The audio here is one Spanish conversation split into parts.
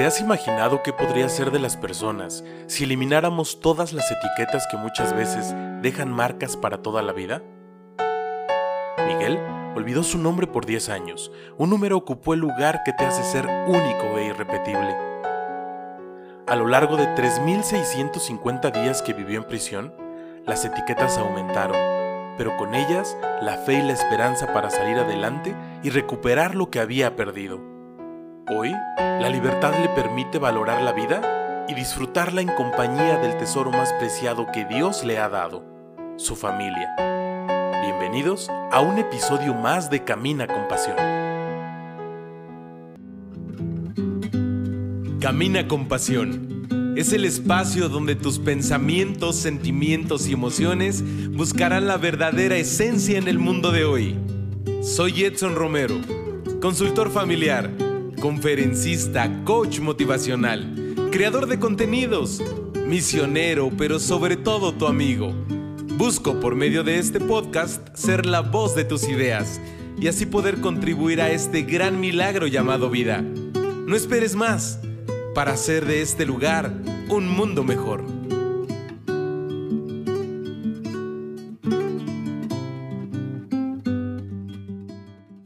¿Te has imaginado qué podría ser de las personas si elimináramos todas las etiquetas que muchas veces dejan marcas para toda la vida? Miguel olvidó su nombre por 10 años. Un número ocupó el lugar que te hace ser único e irrepetible. A lo largo de 3.650 días que vivió en prisión, las etiquetas aumentaron, pero con ellas la fe y la esperanza para salir adelante y recuperar lo que había perdido. Hoy, la libertad le permite valorar la vida y disfrutarla en compañía del tesoro más preciado que Dios le ha dado, su familia. Bienvenidos a un episodio más de Camina con Pasión. Camina con Pasión. Es el espacio donde tus pensamientos, sentimientos y emociones buscarán la verdadera esencia en el mundo de hoy. Soy Edson Romero, consultor familiar conferencista, coach motivacional, creador de contenidos, misionero, pero sobre todo tu amigo. Busco por medio de este podcast ser la voz de tus ideas y así poder contribuir a este gran milagro llamado vida. No esperes más para hacer de este lugar un mundo mejor.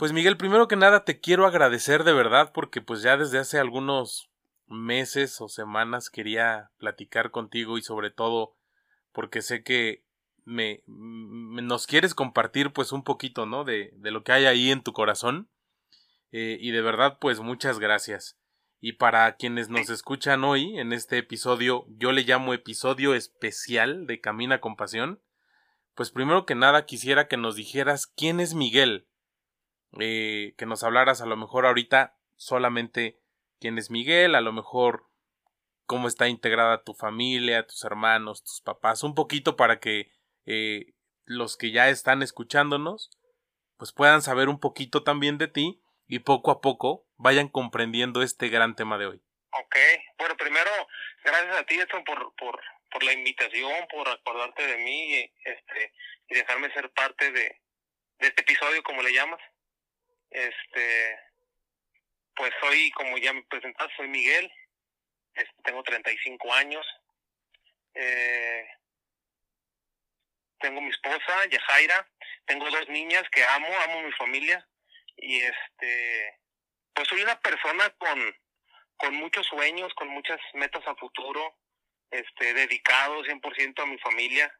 Pues Miguel, primero que nada te quiero agradecer de verdad porque pues ya desde hace algunos meses o semanas quería platicar contigo y sobre todo porque sé que me, nos quieres compartir pues un poquito, ¿no? De, de lo que hay ahí en tu corazón. Eh, y de verdad pues muchas gracias. Y para quienes nos escuchan hoy en este episodio, yo le llamo episodio especial de Camina con Pasión. Pues primero que nada quisiera que nos dijeras quién es Miguel eh, que nos hablaras a lo mejor ahorita solamente quién es Miguel, a lo mejor cómo está integrada tu familia, tus hermanos, tus papás, un poquito para que eh, los que ya están escuchándonos pues puedan saber un poquito también de ti y poco a poco vayan comprendiendo este gran tema de hoy. Ok, bueno, primero, gracias a ti, Edson, por, por, por la invitación, por acordarte de mí este, y dejarme ser parte de, de este episodio, como le llamas. Este, pues soy, como ya me presentaste, soy Miguel, este, tengo 35 años, eh, tengo mi esposa, Yajaira, tengo dos niñas que amo, amo mi familia, y este, pues soy una persona con, con muchos sueños, con muchas metas a futuro, este, dedicado 100% a mi familia,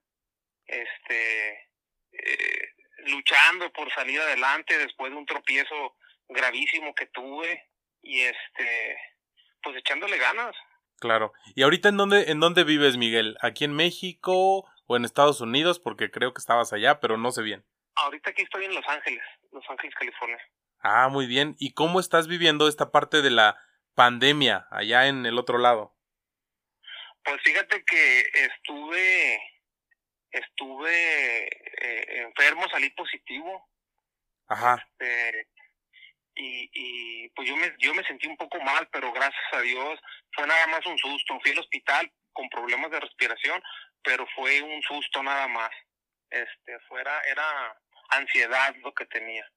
este, eh, luchando por salir adelante después de un tropiezo gravísimo que tuve y este pues echándole ganas. Claro. ¿Y ahorita en dónde en dónde vives, Miguel? ¿Aquí en México o en Estados Unidos? Porque creo que estabas allá, pero no sé bien. Ahorita aquí estoy en Los Ángeles, Los Ángeles, California. Ah, muy bien. ¿Y cómo estás viviendo esta parte de la pandemia allá en el otro lado? Pues fíjate que estuve estuve eh, enfermo, salí positivo. Ajá. Este, y, y pues yo me, yo me sentí un poco mal, pero gracias a Dios fue nada más un susto. Fui al hospital con problemas de respiración, pero fue un susto nada más. Este, fuera, era ansiedad lo que tenía.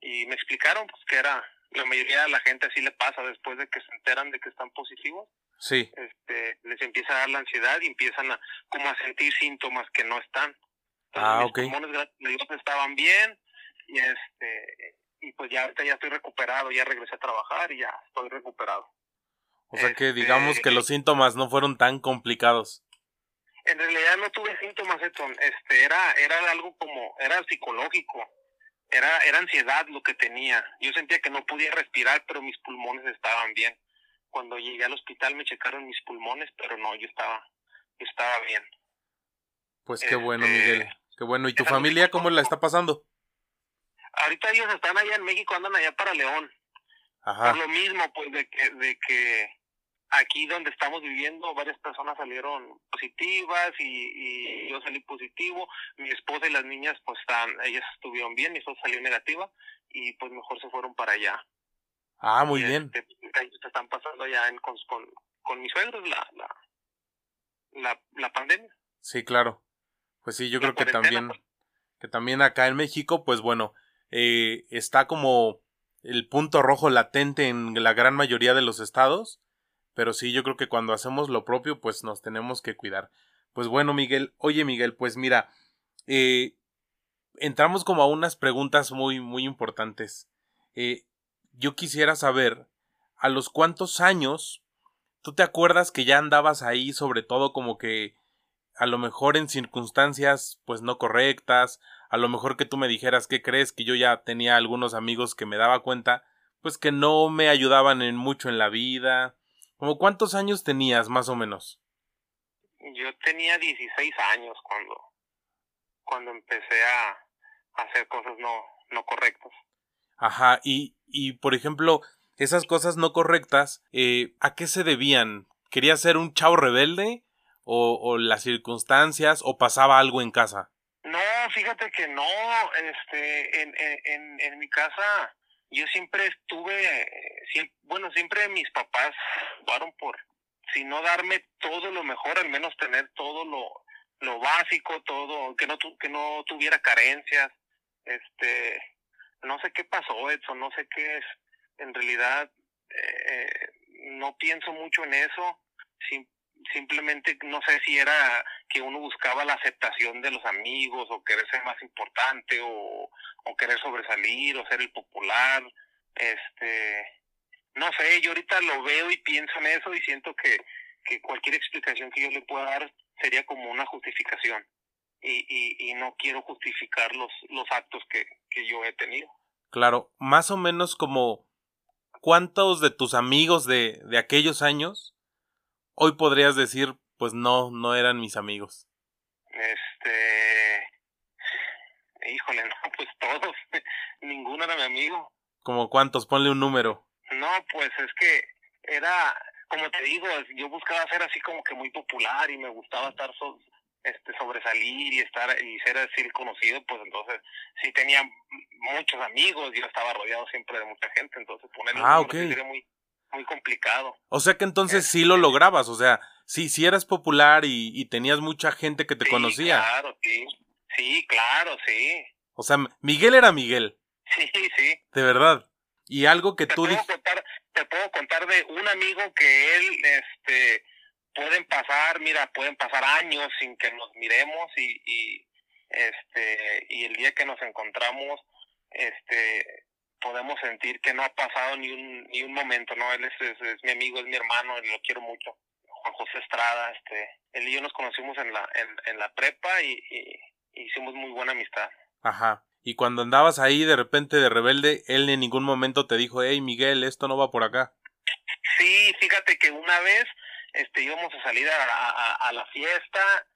Y me explicaron pues que era, la mayoría de la gente así le pasa después de que se enteran de que están positivos Sí. Este, les empieza a dar la ansiedad y empiezan a como a sentir síntomas que no están. ah, mis pulmones estaban bien y este y pues ya ahorita ya estoy recuperado, ya regresé a trabajar y ya estoy recuperado. O sea que digamos que los síntomas no fueron tan complicados. En realidad no tuve síntomas, Este, era era algo como era psicológico. Era era ansiedad lo que tenía. Yo sentía que no podía respirar, pero mis pulmones estaban bien cuando llegué al hospital me checaron mis pulmones, pero no, yo estaba, estaba bien. Pues qué bueno, este, Miguel. Qué bueno. ¿Y tu familia cómo la está pasando? Ahorita ellos están allá en México, andan allá para León. Ajá. Por lo mismo, pues, de que, de que aquí donde estamos viviendo, varias personas salieron positivas y, y yo salí positivo. Mi esposa y las niñas, pues, están, ellas estuvieron bien, mi esposa salió negativa y, pues, mejor se fueron para allá. Ah, muy bien. Este, están pasando ya en, con, con, mis suegros la, la, la, pandemia. Sí, claro. Pues sí, yo creo que también, pues. que también acá en México, pues bueno, eh, está como el punto rojo latente en la gran mayoría de los estados. pero sí, yo creo que cuando hacemos lo propio, pues nos tenemos que cuidar. Pues bueno, Miguel, oye Miguel, pues mira, eh, entramos como a unas preguntas muy, muy importantes. Eh, yo quisiera saber, ¿a los cuántos años tú te acuerdas que ya andabas ahí, sobre todo como que a lo mejor en circunstancias pues no correctas, a lo mejor que tú me dijeras que crees que yo ya tenía algunos amigos que me daba cuenta, pues que no me ayudaban en mucho en la vida. ¿Como cuántos años tenías más o menos? Yo tenía 16 años cuando cuando empecé a, hacer cosas no no correctas. Ajá, y y por ejemplo, esas cosas no correctas, eh, ¿a qué se debían? ¿Querías ser un chavo rebelde? O, las circunstancias? ¿O pasaba algo en casa? No, fíjate que no. Este, en, en, en mi casa yo siempre estuve, bueno, siempre mis papás jugaron por, si no darme todo lo mejor, al menos tener todo lo, lo básico, todo, que no, que no tuviera carencias. Este, no sé qué pasó, Edson, no sé qué es. En realidad, eh, no pienso mucho en eso. simplemente no sé si era que uno buscaba la aceptación de los amigos o querer ser más importante o, o querer sobresalir o ser el popular. Este, no sé, yo ahorita lo veo y pienso en eso y siento que, que cualquier explicación que yo le pueda dar sería como una justificación. Y, y, y no quiero justificar los, los actos que, que yo he tenido. Claro, más o menos como cuántos de tus amigos de, de aquellos años hoy podrías decir, pues no, no eran mis amigos. Este, híjole, no, pues todos, ninguno era mi amigo. ¿Como cuántos? Ponle un número. No, pues es que era, como te digo, yo buscaba ser así como que muy popular y me gustaba estar este sobresalir y estar y ser así conocido, pues entonces sí tenía muchos amigos, yo estaba rodeado siempre de mucha gente, entonces ponerle ah, un okay. muy muy complicado. O sea que entonces sí lo lograbas, o sea, sí, sí eras popular y, y tenías mucha gente que te sí, conocía. Claro, sí. Sí, claro, sí. O sea, Miguel era Miguel. Sí, sí. De verdad. Y algo que te tú puedo contar, te puedo contar de un amigo que él, este, pueden pasar, mira, pueden pasar años sin que nos miremos y, y este, y el día que nos encontramos, este, podemos sentir que no ha pasado ni un, ni un momento, ¿no? Él es, es, es mi amigo, es mi hermano, y lo quiero mucho. Juan José Estrada, este, él y yo nos conocimos en la, en, en la prepa y, y, hicimos muy buena amistad. Ajá. Y cuando andabas ahí de repente de rebelde, él en ningún momento te dijo, hey Miguel, esto no va por acá. Sí, fíjate que una vez este íbamos a salir a, a, a la fiesta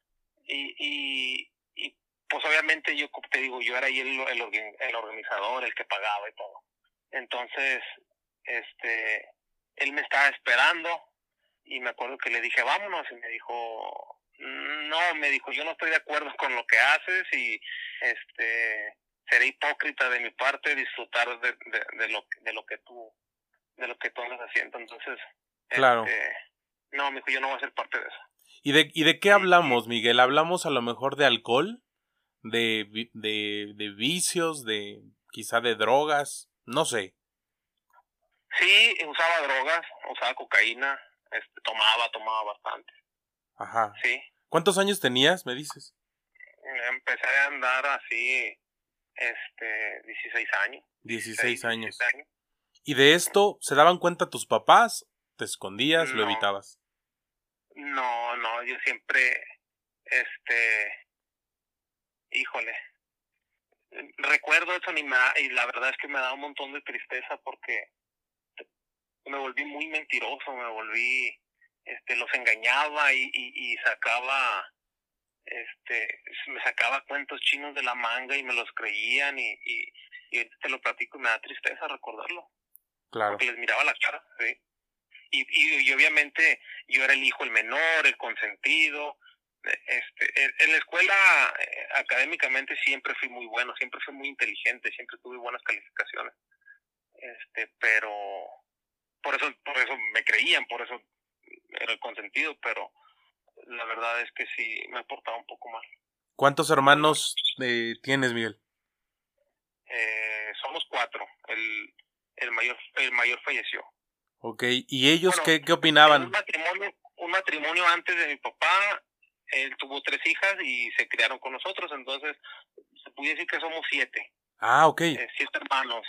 y, y, y, pues obviamente yo te digo, yo era ahí el, el, el organizador, el que pagaba y todo. Entonces, este, él me estaba esperando y me acuerdo que le dije, vámonos, y me dijo, no, me dijo, yo no estoy de acuerdo con lo que haces y este seré hipócrita de mi parte disfrutar de, de, de lo de lo que tú de lo que tú andas haciendo entonces claro este, no me dijo yo no voy a ser parte de eso. Y de y de qué hablamos Miguel hablamos a lo mejor de alcohol de de, de vicios de quizá de drogas no sé. Sí usaba drogas usaba cocaína este, tomaba tomaba bastante. Ajá. Sí. Cuántos años tenías me dices empecé a andar así este 16 años. 16, 16 años. años. Y de esto se daban cuenta tus papás te escondías no, lo evitabas no no yo siempre este híjole recuerdo eso ni me da, y la verdad es que me da un montón de tristeza porque me volví muy mentiroso me volví este los engañaba y, y, y sacaba este me sacaba cuentos chinos de la manga y me los creían y, y, y te lo platico y me da tristeza recordarlo. Claro. Porque les miraba la cara, ¿sí? Y, y, y obviamente yo era el hijo el menor, el consentido. Este, en la escuela eh, académicamente siempre fui muy bueno, siempre fui muy inteligente, siempre tuve buenas calificaciones. Este, pero por eso por eso me creían, por eso era el consentido, pero la verdad es que sí me ha portado un poco mal. ¿Cuántos hermanos eh, tienes, Miguel? Eh, somos cuatro. El, el mayor el mayor falleció. Ok, ¿y ellos qué, qué opinaban? Un matrimonio, un matrimonio antes de mi papá, él tuvo tres hijas y se criaron con nosotros, entonces se puede decir que somos siete. Ah, ok. Eh, siete hermanos.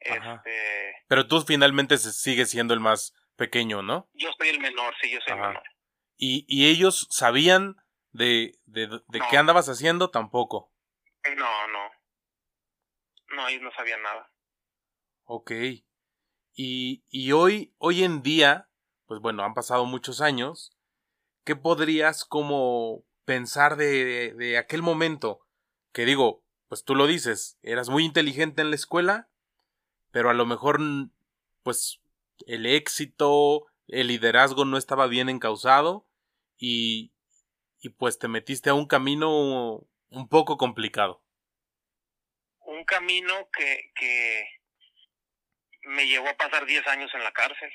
Este, Pero tú finalmente sigues siendo el más pequeño, ¿no? Yo soy el menor, sí, yo soy el menor. ¿Y, ¿Y ellos sabían de, de, de qué andabas haciendo? Tampoco. No, no. No, ellos no sabían nada. Ok. Y, y hoy, hoy en día, pues bueno, han pasado muchos años. ¿Qué podrías como pensar de, de aquel momento? Que digo, pues tú lo dices, eras muy inteligente en la escuela, pero a lo mejor, pues, el éxito, el liderazgo no estaba bien encausado y, y pues te metiste a un camino un poco complicado. Un camino que, que me llevó a pasar 10 años en la cárcel.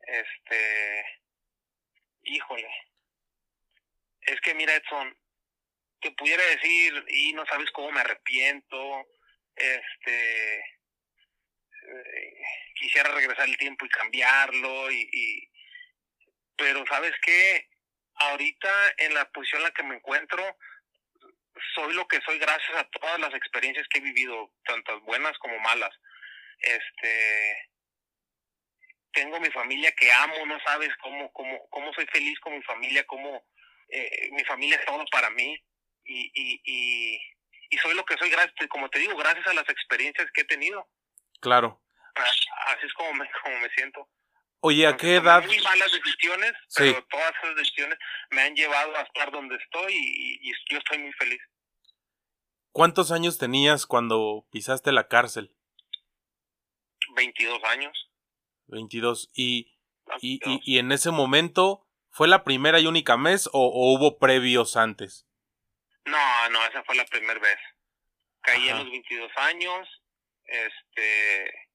Este, híjole. Es que mira, Edson, te pudiera decir, y no sabes cómo me arrepiento, este, eh, quisiera regresar el tiempo y cambiarlo, y, y pero sabes qué, ahorita en la posición en la que me encuentro, soy lo que soy gracias a todas las experiencias que he vivido, tantas buenas como malas. Este, tengo mi familia que amo, no sabes cómo, cómo, cómo soy feliz con mi familia, cómo eh, mi familia es todo para mí y, y, y, y, soy lo que soy gracias, como te digo, gracias a las experiencias que he tenido. Claro. Así es como me, como me siento. Oye, ¿a qué edad? Muy malas decisiones, pero todas esas decisiones me han llevado a estar donde estoy y, y, yo estoy muy feliz. ¿Cuántos años tenías cuando pisaste la cárcel? 22 años. 22. ¿Y, y, y, y en ese momento fue la primera y única vez o, o, hubo previos antes? No, no, esa fue la primera vez. Caí Ajá. a los 22 años, este,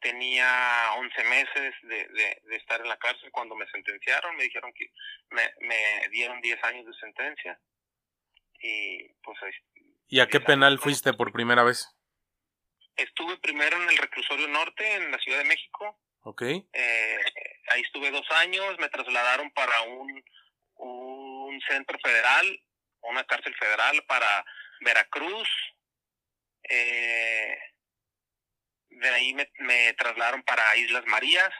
tenía 11 meses de, de, de, estar en la cárcel cuando me sentenciaron, me dijeron que me, me dieron 10 años de sentencia y pues... ¿Y a qué penal fuiste por primera vez? Estuve primero en el reclusorio norte, en la Ciudad de México. Ok. Eh, ahí estuve dos años, me trasladaron para un, un centro federal, una cárcel federal para Veracruz. Eh, de ahí me, me trasladaron para Islas Marías.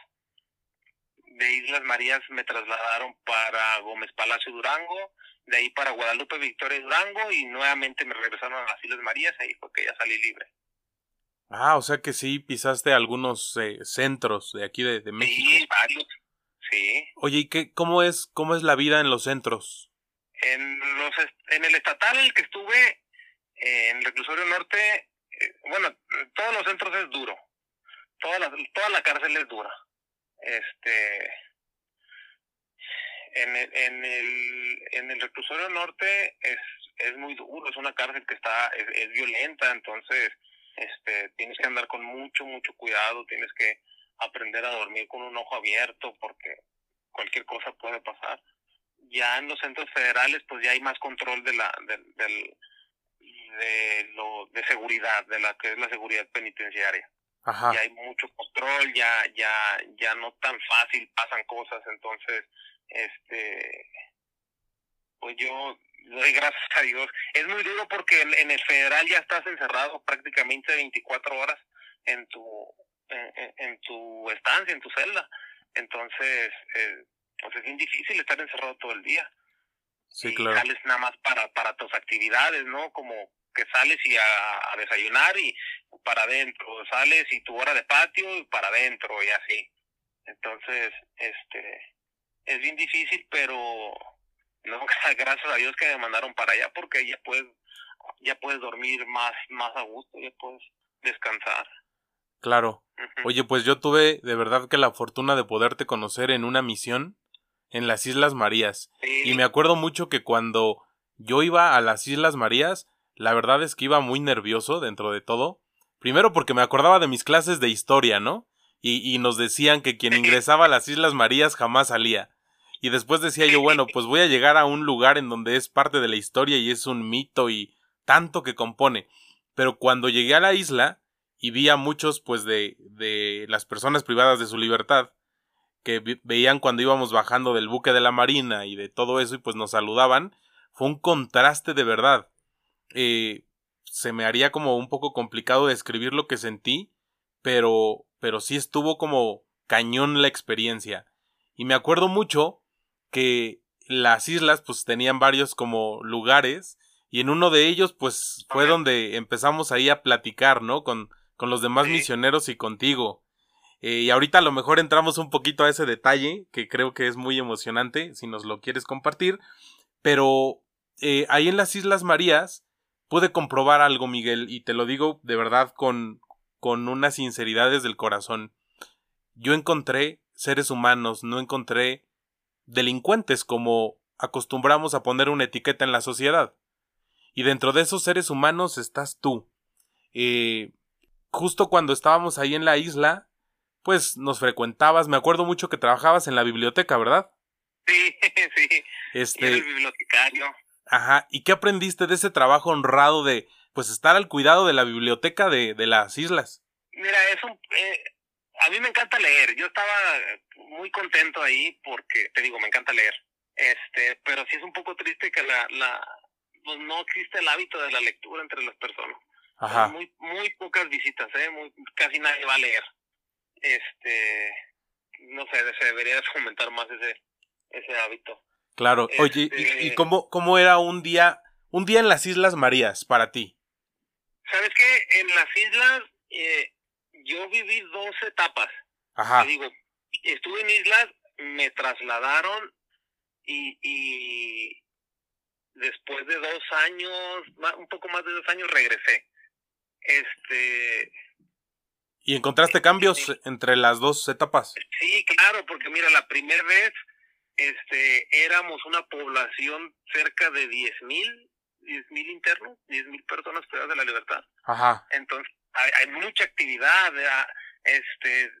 De Islas Marías me trasladaron para Gómez Palacio Durango. De ahí para Guadalupe Victoria Durango y nuevamente me regresaron a las Islas Marías. Ahí fue que ya salí libre. Ah, o sea que sí pisaste algunos eh, centros de aquí de, de, México. Sí, varios. Sí. Oye, ¿y qué, cómo es cómo es la vida en los centros? En los en el estatal el que estuve eh, en el reclusorio norte, eh, bueno, todos los centros es duro. Toda la toda la cárcel es dura. Este en el, en el en el reclusorio norte es es muy duro, es una cárcel que está es, es violenta, entonces este, tienes que andar con mucho, mucho cuidado, tienes que aprender a dormir con un ojo abierto porque cualquier cosa puede pasar. Ya en los centros federales pues ya hay más control de la del, del de lo de seguridad, de la que es la seguridad penitenciaria. Ajá. Ya hay mucho control, ya ya ya no tan fácil pasan cosas, entonces este pues yo doy gracias a Dios. Es muy duro porque en, en, el federal ya estás encerrado prácticamente 24 horas en tu en, en tu estancia, en tu celda. Entonces, eh, pues es bien difícil estar encerrado todo el día. Sí, y claro. sales nada más para para tus actividades, ¿no? Como que sales y a, a desayunar y para adentro, sales y tu hora de patio y para adentro y así. Entonces, este es bien difícil, pero no gracias a Dios que me mandaron para allá porque ya puedes ya puedes dormir más más a gusto ya puedes descansar. Claro. Uh -huh. oye pues yo tuve de verdad que la fortuna de poderte conocer en una misión en las Islas Marías. Sí. y me acuerdo mucho que cuando yo iba a las Islas Marías la verdad es que iba muy nervioso dentro de todo. Primero porque me acordaba de mis clases de historia no y, y nos decían que quien ingresaba a las Islas Marías jamás salía y después decía yo, bueno, pues voy a llegar a un lugar en donde es parte de la historia y es un mito y tanto que compone. Pero cuando llegué a la isla y vi a muchos pues de, de las personas privadas de su libertad que veían cuando íbamos bajando del buque de la marina y de todo eso y pues nos saludaban, fue un contraste de verdad. Eh, se me haría como un poco complicado describir lo que sentí, pero, pero sí estuvo como cañón la experiencia. Y me acuerdo mucho que las islas pues tenían varios como lugares y en uno de ellos pues fue donde empezamos ahí a platicar, ¿no? Con, con los demás misioneros y contigo. Eh, y ahorita a lo mejor entramos un poquito a ese detalle que creo que es muy emocionante si nos lo quieres compartir. Pero eh, ahí en las Islas Marías pude comprobar algo, Miguel, y te lo digo de verdad con, con una sinceridad desde el corazón. Yo encontré seres humanos, no encontré delincuentes como acostumbramos a poner una etiqueta en la sociedad. Y dentro de esos seres humanos estás tú. Eh, justo cuando estábamos ahí en la isla, pues nos frecuentabas. Me acuerdo mucho que trabajabas en la biblioteca, ¿verdad? Sí, sí. Este, el bibliotecario. Ajá. ¿Y qué aprendiste de ese trabajo honrado de, pues, estar al cuidado de la biblioteca de, de las islas? Mira, es un, eh, a mí me encanta leer. Yo estaba muy contento ahí porque, te digo, me encanta leer. Este, pero sí es un poco triste que la, la, pues no existe el hábito de la lectura entre las personas. Ajá. Muy, muy pocas visitas, ¿eh? Muy, casi nadie va a leer. Este, no sé, se debería fomentar más ese, ese hábito. Claro. Oye, ¿y, este cómo, cómo era un día, un día en las Islas Marías para ti? ¿Sabes qué? En las islas eh, yo viví dos etapas. Ajá. Te digo, estuve en islas, me trasladaron y, y después de dos años, un poco más de dos años, regresé. Este. ¿Y encontraste cambios entre las dos etapas? Sí, claro, porque mira, la primera vez este, éramos una población cerca de diez mil, diez mil internos, diez mil personas privadas de la libertad. Ajá. Entonces, hay, hay mucha actividad, este,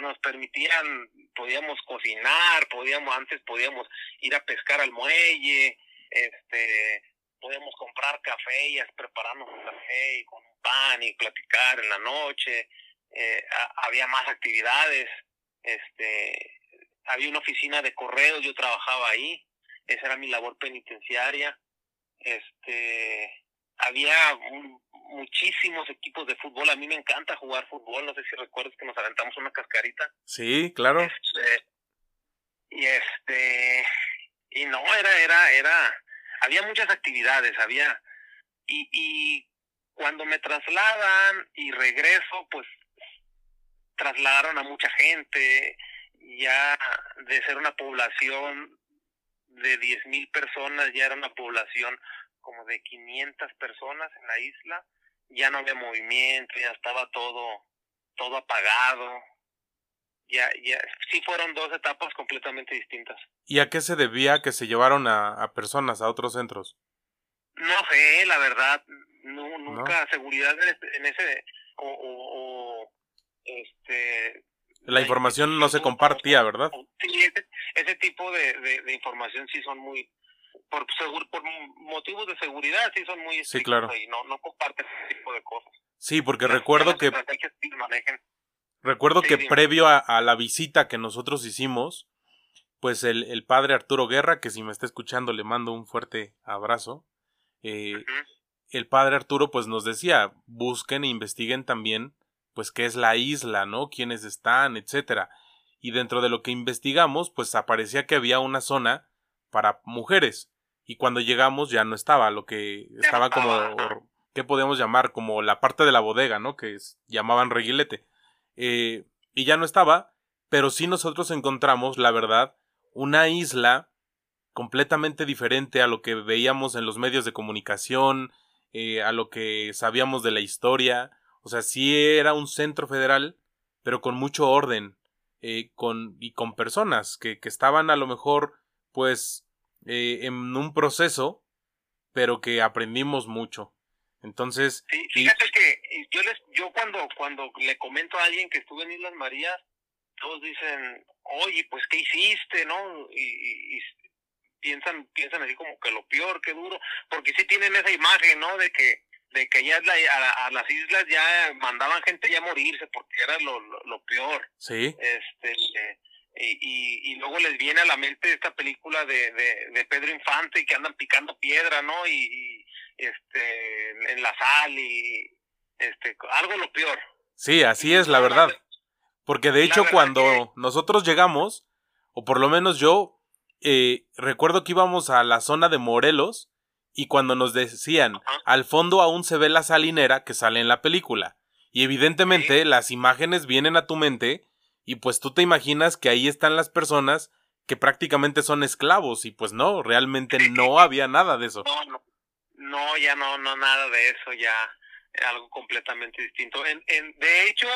nos permitían, podíamos cocinar, podíamos, antes podíamos ir a pescar al muelle, este, podíamos comprar café y prepararnos un café y con un pan y platicar en la noche, eh, había más actividades, este, había una oficina de correos, yo trabajaba ahí, esa era mi labor penitenciaria, este, había muchísimos equipos de fútbol, a mí me encanta jugar fútbol, no sé si recuerdas que nos aventamos una cascarita. Sí, claro. Este, y este, y no, era, era, era, había muchas actividades, había, y, y cuando me trasladan y regreso, pues trasladaron a mucha gente, ya de ser una población de diez mil personas, ya era una población como de 500 personas en la isla, ya no había movimiento, ya estaba todo, todo apagado, ya, ya, sí fueron dos etapas completamente distintas. ¿Y a qué se debía que se llevaron a, a personas a otros centros? No sé, la verdad, no, nunca seguridad en, ese, o, o, este... La información no se compartía, ¿verdad? Sí, ese, ese tipo de, de, información sí son muy, por, por motivos de seguridad, sí son muy sí, claro. y no, no comparten ese tipo de cosas. Sí, porque recuerdo que... Recuerdo que previo a, la visita que nosotros hicimos, pues el, el, padre Arturo Guerra, que si me está escuchando le mando un fuerte abrazo, eh, el padre Arturo pues nos decía, busquen e investiguen también pues qué es la isla, ¿no? quiénes están, etcétera. Y dentro de lo que investigamos, pues aparecía que había una zona para mujeres. Y cuando llegamos ya no estaba, lo que estaba como, ¿qué podemos llamar? Como la parte de la bodega, ¿no? Que llamaban reguilete. Eh, y ya no estaba, pero sí nosotros encontramos, la verdad, una isla completamente diferente a lo que veíamos en los medios de comunicación, eh, a lo que sabíamos de la historia. O sea, sí era un centro federal, pero con mucho orden, eh, con, y con personas que, que, estaban a lo mejor, pues, en un proceso, pero que aprendimos mucho. Entonces. Sí, fíjate que yo les, yo cuando, cuando le comento a alguien que estuve en Islas Marías, todos dicen, oye, pues qué hiciste, ¿no? Y, piensan, piensan así como que lo peor, qué duro, porque sí tienen esa imagen, ¿no? De que, de que ya a, las islas ya mandaban gente ya a morirse porque era lo, lo, peor. Sí. Este, y, y, luego les viene a la mente esta película de, de, Pedro Infante y que andan picando piedra, ¿no? Y, este, en la sal y este, algo lo peor. Sí, así es la verdad. Porque de hecho cuando nosotros llegamos, o por lo menos yo, eh, recuerdo que íbamos a la zona de Morelos y cuando nos decían, al fondo aún se ve la salinera que sale en la película. Y evidentemente las imágenes vienen a tu mente y pues tú te imaginas que ahí están las personas que prácticamente son esclavos y pues no, realmente no había nada de eso. No, no, no ya no, no nada de eso, ya algo completamente distinto. En, en, de hecho,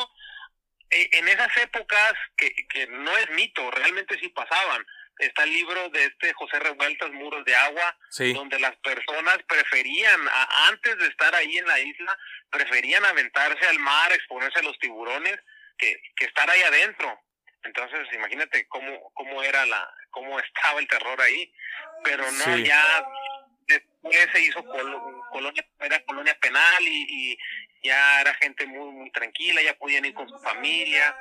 e, en esas épocas que, que no es mito, realmente sí pasaban. Está el libro de este José Revueltas, Muros de Agua, donde las personas preferían, antes de estar ahí en la isla, preferían aventarse al mar, exponerse a los tiburones, que, que estar ahí adentro. Entonces, imagínate cómo, cómo era la, cómo estaba el terror ahí. Pero no, ya después se hizo colonia, era colonia penal y, ya era gente muy, muy tranquila, ya podían ir con su familia,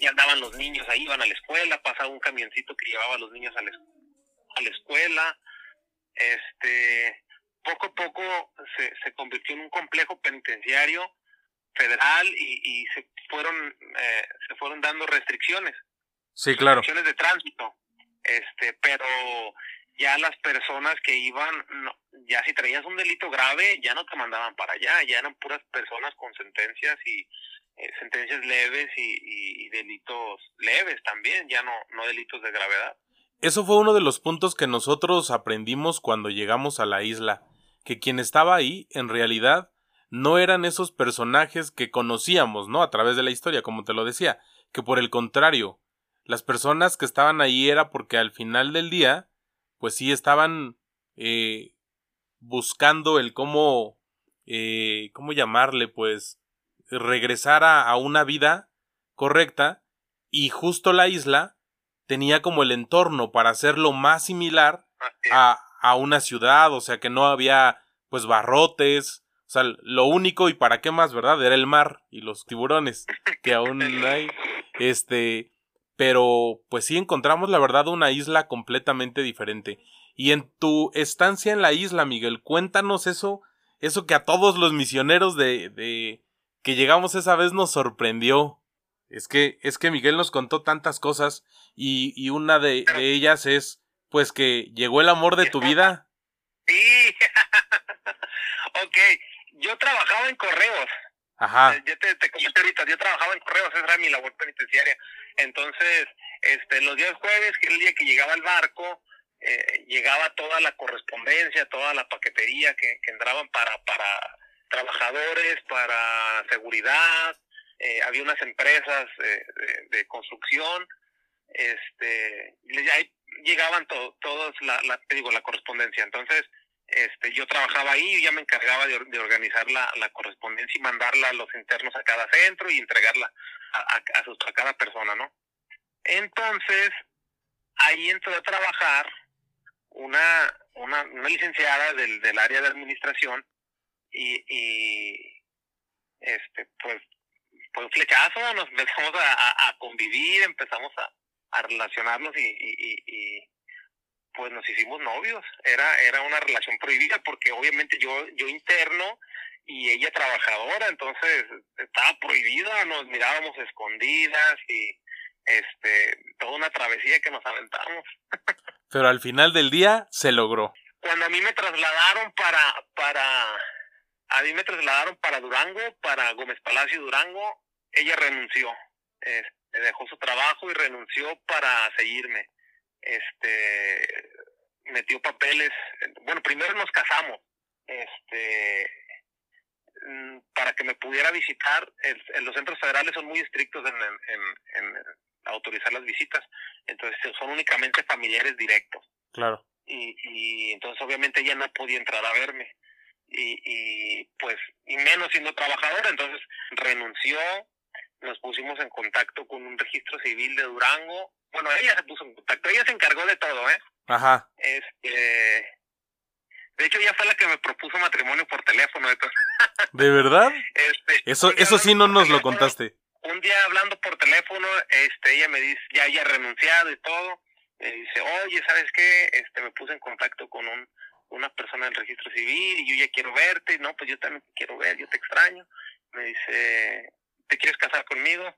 ya andaban los niños ahí, iban a la escuela, pasaba un camioncito que llevaba a los niños a la, a la escuela. Este, poco a poco se, se convirtió en un complejo penitenciario federal y, y se fueron eh, se fueron dando restricciones. Sí claro. Restricciones de tránsito. Este pero ya las personas que iban ya si traías un delito grave ya no te mandaban para allá. Ya eran puras personas con sentencias y eh, sentencias leves y, y, delitos leves también ya no no delitos de gravedad. Eso fue uno de los puntos que nosotros aprendimos cuando llegamos a la isla que quien estaba ahí en realidad no eran esos personajes que conocíamos, ¿no? A través de la historia, como te lo decía, que por el contrario, las personas que estaban ahí era porque al final del día, pues sí estaban eh, buscando el cómo, eh, cómo llamarle, pues, regresar a, a una vida correcta y justo la isla tenía como el entorno para hacerlo más similar a, a una ciudad, o sea que no había pues barrotes, o sea, lo único y para qué más, ¿verdad? Era el mar y los tiburones, que aún hay. Este, pero pues sí encontramos la verdad una isla completamente diferente. Y en tu estancia en la isla, Miguel, cuéntanos eso, eso que a todos los misioneros de, de que llegamos esa vez nos sorprendió. Es que, es que Miguel nos contó tantas cosas y, y una de, ellas es, pues que llegó el amor de tu vida. Sí, ok, yo trabajaba en correos. Ajá. Eh, yo te, te comenté ahorita, yo trabajaba en correos, esa era mi labor penitenciaria. Entonces, este, los días jueves, que era el día que llegaba el barco, eh, llegaba toda la correspondencia, toda la paquetería que, que entraban para, para trabajadores, para seguridad, eh, había unas empresas de, de, construcción, este, ahí llegaban to, todos la, la, te digo, la correspondencia. Entonces, este, yo trabajaba ahí y ya me encargaba de, organizar la, correspondencia y mandarla a los internos a cada centro y entregarla a, cada persona, ¿no? Entonces, ahí entró a trabajar una, licenciada del, área de administración y, este, pues, pues flechazo, nos empezamos a, convivir, empezamos a, relacionarnos y pues nos hicimos novios. Era, era una relación prohibida porque obviamente yo, yo interno y ella trabajadora, entonces estaba prohibida, nos mirábamos escondidas y este, toda una travesía que nos aventamos. Pero al final del día se logró. Cuando a mí me trasladaron para, para, a mí me trasladaron para Durango, para Gómez Palacio Durango, ella renunció, este, dejó su trabajo y renunció para seguirme este metió papeles bueno primero nos casamos este mm, para que me pudiera visitar el, los centros federales son muy estrictos en, en, en, autorizar las visitas entonces son únicamente familiares directos. Claro. Y, y entonces obviamente ella no podía entrar a verme. Y, y pues y menos siendo trabajadora entonces renunció nos pusimos en contacto con un registro civil de Durango bueno, ella se puso en contacto, ella se encargó de todo, ¿eh? Ajá. Este, De hecho, ella fue la que me propuso matrimonio por teléfono. ¿De verdad? Este, eso eso sí no nos lo contaste. Un día hablando por teléfono, este, ella me dice, ya había renunciado y todo. Me dice, oye, ¿sabes qué? Este, me puse en contacto con un, una persona del registro civil y yo ya quiero verte. No, pues yo también quiero ver, yo te extraño. Me dice, ¿te quieres casar conmigo?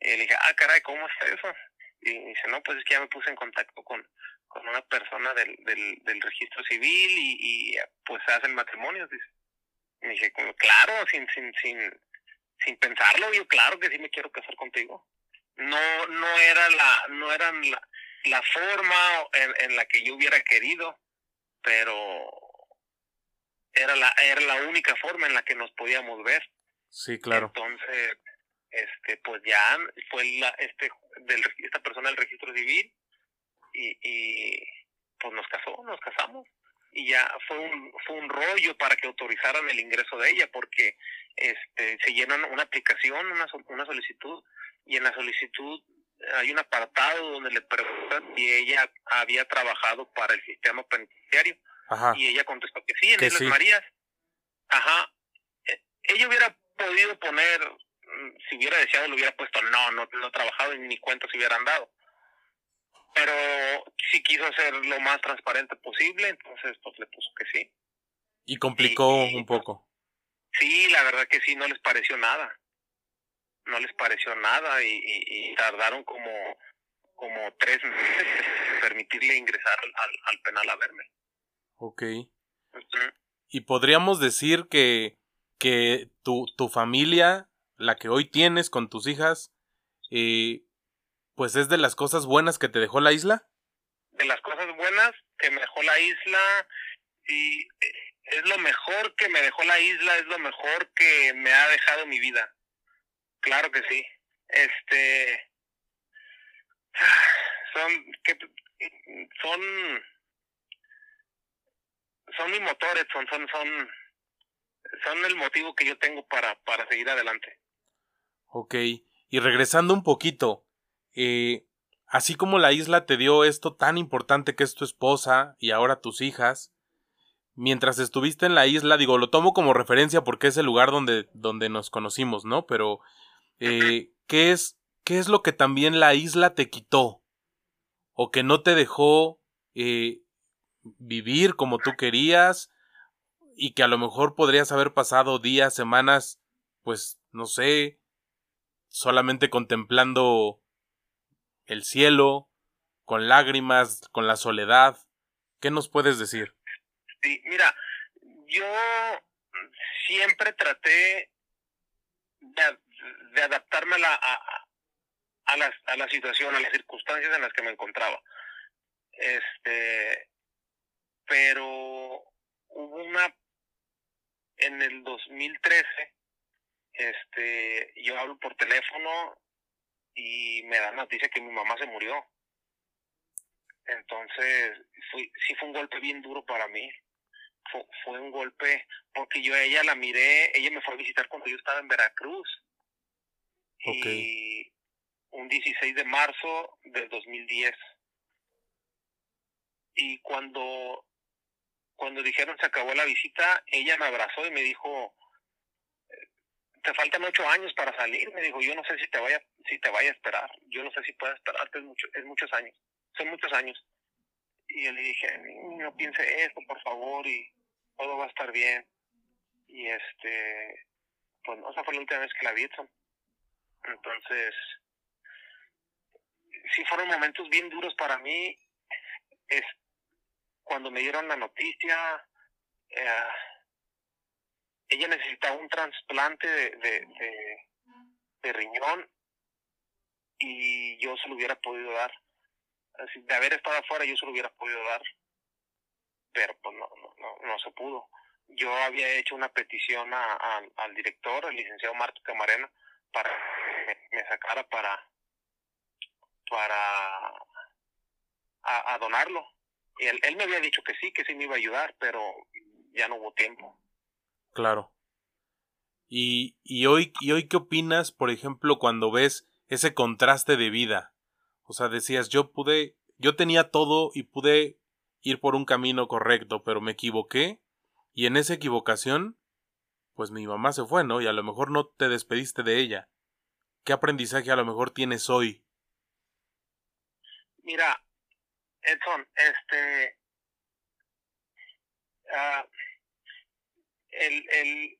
Y le dije, ah, caray, ¿cómo está eso? Y dice, no, pues es que ya me puse en contacto con, con una persona del, del, del registro civil y, y pues hacen matrimonios, dice. Y dije, claro, sin, sin, sin, sin pensarlo, yo claro que sí me quiero casar contigo. No, no era la, no eran la, la forma en, en la que yo hubiera querido, pero era la, era la única forma en la que nos podíamos ver. Sí, claro. Entonces, este, pues ya fue la, este, del, esta persona del registro civil y, y pues nos casó, nos casamos y ya fue un fue un rollo para que autorizaran el ingreso de ella porque este se llenan una aplicación una una solicitud y en la solicitud hay un apartado donde le preguntan si ella había trabajado para el sistema penitenciario Ajá. y ella contestó que sí en Islas sí. Marías ajá Eh, ella hubiera podido poner mm, si hubiera deseado le hubiera puesto. No no no he trabajado y ni cuentos se hubieran dado. Pero sí quiso hacer lo más transparente posible entonces pues le puso que sí. Y complicó Y- un poco. sí la verdad que sí no les pareció nada. No les pareció nada y, y, y tardaron como como tres meses en permitirle ingresar al, al, al penal a verme. Ok. Y podríamos decir que, que tu, tu familia, la que hoy tienes con tus hijas, eh, pues es de las cosas buenas que te dejó la isla. de las cosas buenas que me dejó la isla y eh, es lo mejor que me dejó la isla, es lo mejor que me ha dejado mi vida. Claro que sí. Este son son son mi motor, Edson, son son son el motivo que yo tengo para para seguir adelante. Ok. Y regresando un poquito, eh, así como la isla te dio esto tan importante que es tu esposa y ahora tus hijas, mientras estuviste en la isla, digo, lo tomo como referencia porque es el lugar donde, donde nos conocimos, ¿no? Pero, eh, ¿qué es, qué es lo que también la isla te quitó? O que no te dejó eh, vivir como tú querías y que a lo mejor podrías haber pasado días, semanas, pues, no sé, solamente contemplando el cielo, con lágrimas, con la soledad. ¿Qué nos puedes decir? Sí, mira, yo siempre traté de, adaptarme a la, a, a, la, a la situación, a las circunstancias en las que me encontraba. Este, pero hubo una, en el 2013, este, yo hablo por teléfono y me dan noticia que mi mamá se murió. Entonces, fui, sí fue un golpe bien duro para mí. Fue, fue un golpe porque yo a ella la miré, ella me fue a visitar cuando yo estaba en Veracruz. Y un 16 de marzo del 2010. Y cuando cuando dijeron se acabó la visita, ella me abrazó y me dijo, eh, te faltan ocho años para salir. Me dijo, yo no sé si te vaya, si te vaya a esperar. Yo no sé si pueda esperarte, es, mucho, es muchos años. Son muchos años. Y yo le dije, no piense esto, por favor, y todo va a estar bien. Y este, pues no, esa fue la última vez que la vi. Entonces, sí fueron momentos bien duros para mí. Es, cuando me dieron la noticia, eh, ella necesitaba un trasplante de, de, de, riñón y yo se lo hubiera podido dar. Así, de haber estado afuera yo se lo hubiera podido dar, pero pues no, no, no, no se pudo. Yo había hecho una petición a, al director, el licenciado Marco Camarena, para que me, sacara para para a, donarlo él, él, me había dicho que sí, que sí me iba a ayudar, pero ya no hubo tiempo. Claro. ¿Y, y, hoy, ¿Y hoy qué opinas, por ejemplo, cuando ves ese contraste de vida? O sea, decías, yo pude, yo tenía todo y pude ir por un camino correcto, pero me equivoqué y en esa equivocación, pues mi mamá se fue, ¿no? Y a lo mejor no te despediste de ella. ¿Qué aprendizaje a lo mejor tienes hoy? Mira, Edson, este... Ah, el, el,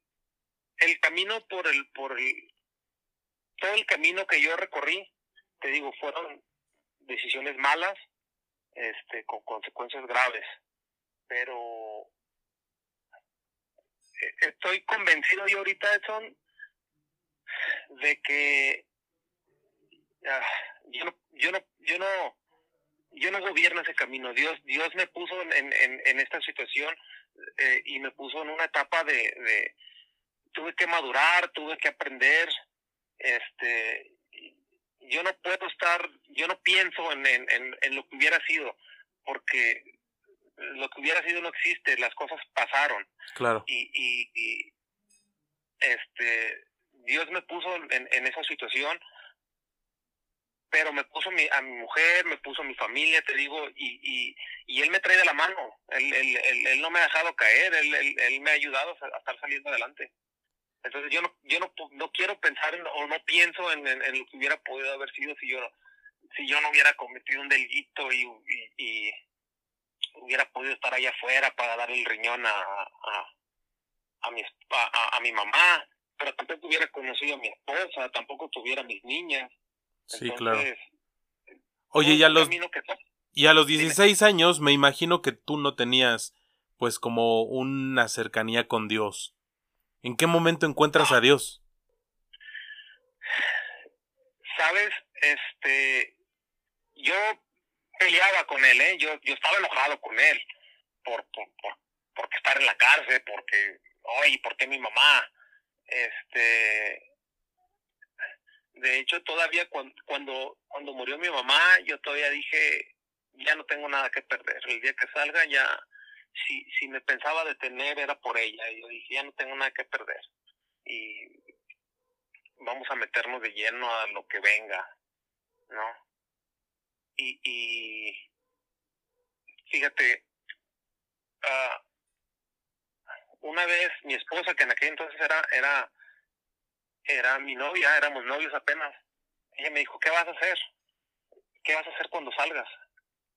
el camino por el, por el, todo el camino que yo recorrí, te digo, fueron decisiones malas, este, con consecuencias graves. Pero eh, estoy convencido yo ahorita, Edson, de que ah, yo no, yo no, yo no, yo no gobierno ese camino. Dios, Dios me puso en, en, en esta situación eh, y me puso en una etapa de, de, tuve que madurar, tuve que aprender, este, yo no puedo estar, yo no pienso en, en, en, lo que hubiera sido, porque lo que hubiera sido no existe, las cosas pasaron. Claro. Y, y, y este, Dios me puso en, en esa situación, pero me puso mi, a mi mujer, me puso mi familia, te digo, y, y, y él me trae de la mano, él, él, él, él no me ha dejado caer, él, él, él me ha ayudado a estar saliendo adelante. Entonces yo no, yo no, no quiero pensar en, o no pienso en, en, lo que hubiera podido haber sido si yo, si yo no hubiera cometido un delito y, y, hubiera podido estar allá afuera para dar el riñón a, a, a, mi, a, a, mi mamá, pero tampoco hubiera conocido a mi esposa, tampoco tuviera mis niñas. Sí, claro. Oye, ya los, y a los 16 años me imagino que tú no tenías pues como una cercanía con Dios. ¿En qué momento encuentras a Dios? Sabes, este, yo peleaba con él, ¿eh? Yo, yo estaba enojado con él por, por, por porque estar en la cárcel, porque, oye, ¿por qué mi mamá? Este, de hecho, todavía cuando, cuando, cuando murió mi mamá, yo todavía dije, ya no tengo nada que perder. El día que salga ya, si, si me pensaba detener era por ella. Y yo dije, ya no tengo nada que perder. Y vamos a meternos de lleno a lo que venga, ¿no? Y, y fíjate, uh, una vez mi esposa, que en aquel entonces era, era, era mi novia, éramos novios apenas, ella me dijo, ¿qué vas a hacer? ¿Qué vas a hacer cuando salgas?